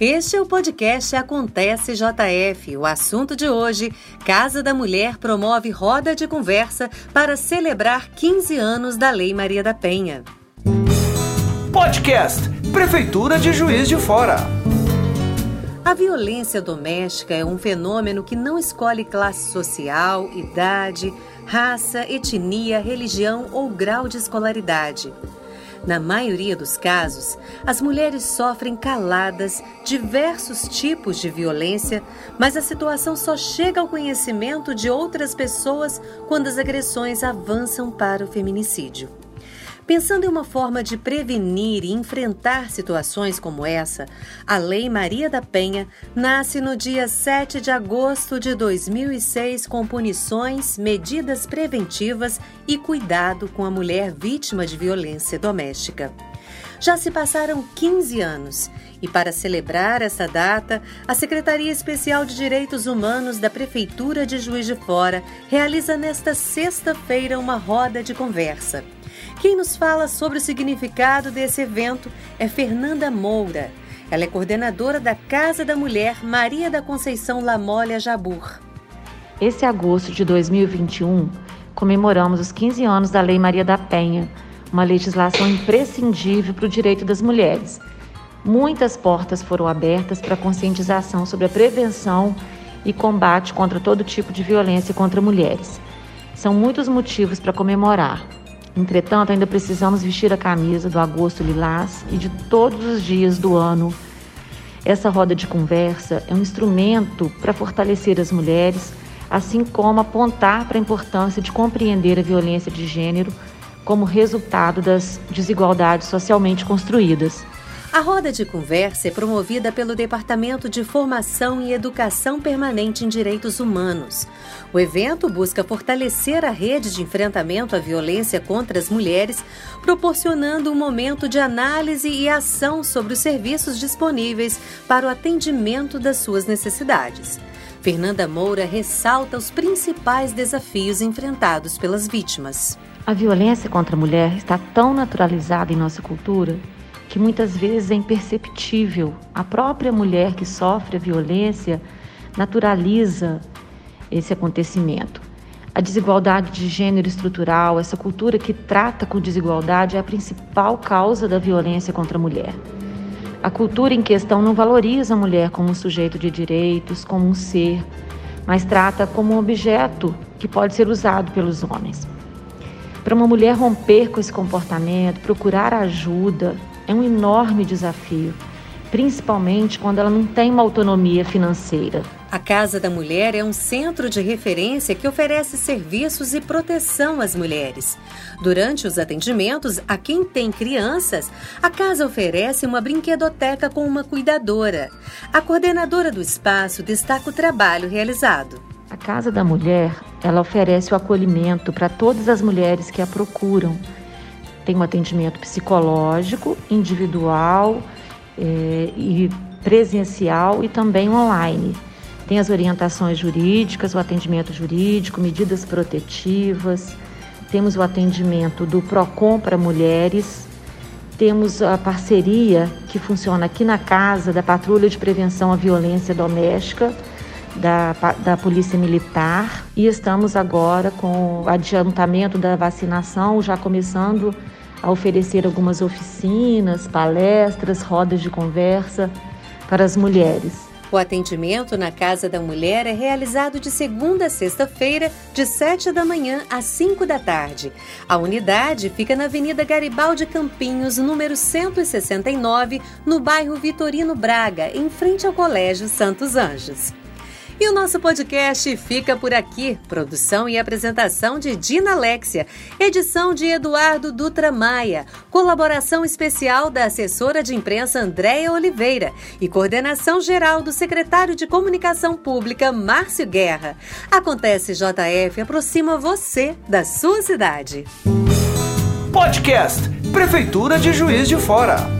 Este é o podcast Acontece JF. O assunto de hoje: Casa da Mulher promove roda de conversa para celebrar 15 anos da Lei Maria da Penha. Podcast Prefeitura de Juiz de Fora. A violência doméstica é um fenômeno que não escolhe classe social, idade, raça, etnia, religião ou grau de escolaridade. Na maioria dos casos, as mulheres sofrem caladas diversos tipos de violência, mas a situação só chega ao conhecimento de outras pessoas quando as agressões avançam para o feminicídio. Pensando em uma forma de prevenir e enfrentar situações como essa, a Lei Maria da Penha nasce no dia 7 de agosto de 2006 com punições, medidas preventivas e cuidado com a mulher vítima de violência doméstica. Já se passaram 15 anos e, para celebrar essa data, a Secretaria Especial de Direitos Humanos da Prefeitura de Juiz de Fora realiza nesta sexta-feira uma roda de conversa. Quem nos fala sobre o significado desse evento é Fernanda Moura. Ela é coordenadora da Casa da Mulher Maria da Conceição Lamolha Jabur. Esse agosto de 2021, comemoramos os 15 anos da Lei Maria da Penha, uma legislação imprescindível para o direito das mulheres. Muitas portas foram abertas para conscientização sobre a prevenção e combate contra todo tipo de violência contra mulheres. São muitos motivos para comemorar. Entretanto, ainda precisamos vestir a camisa do agosto lilás e de todos os dias do ano. Essa roda de conversa é um instrumento para fortalecer as mulheres, assim como apontar para a importância de compreender a violência de gênero como resultado das desigualdades socialmente construídas. A roda de conversa é promovida pelo Departamento de Formação e Educação Permanente em Direitos Humanos. O evento busca fortalecer a rede de enfrentamento à violência contra as mulheres, proporcionando um momento de análise e ação sobre os serviços disponíveis para o atendimento das suas necessidades. Fernanda Moura ressalta os principais desafios enfrentados pelas vítimas. A violência contra a mulher está tão naturalizada em nossa cultura que muitas vezes é imperceptível. A própria mulher que sofre a violência naturaliza esse acontecimento. A desigualdade de gênero estrutural, essa cultura que trata com desigualdade, é a principal causa da violência contra a mulher. A cultura em questão não valoriza a mulher como um sujeito de direitos, como um ser, mas trata como um objeto que pode ser usado pelos homens. Para uma mulher romper com esse comportamento, procurar ajuda, é um enorme desafio, principalmente quando ela não tem uma autonomia financeira. A Casa da Mulher é um centro de referência que oferece serviços e proteção às mulheres. Durante os atendimentos a quem tem crianças, a casa oferece uma brinquedoteca com uma cuidadora. A coordenadora do espaço destaca o trabalho realizado. A Casa da Mulher, ela oferece o acolhimento para todas as mulheres que a procuram tem um atendimento psicológico, individual é, e presencial e também online. Tem as orientações jurídicas, o atendimento jurídico, medidas protetivas, temos o atendimento do PROCON para mulheres, temos a parceria que funciona aqui na casa da Patrulha de Prevenção à Violência Doméstica, da, da Polícia Militar, e estamos agora com o adiantamento da vacinação, já começando a oferecer algumas oficinas, palestras, rodas de conversa para as mulheres. O atendimento na Casa da Mulher é realizado de segunda a sexta-feira, de 7 da manhã às 5 da tarde. A unidade fica na Avenida Garibaldi Campinhos, número 169, no bairro Vitorino Braga, em frente ao Colégio Santos Anjos. E o nosso podcast fica por aqui. Produção e apresentação de Dina Alexia, edição de Eduardo Dutra Maia, colaboração especial da assessora de imprensa Andréia Oliveira e coordenação geral do secretário de Comunicação Pública Márcio Guerra. Acontece JF aproxima você da sua cidade. Podcast Prefeitura de Juiz de Fora.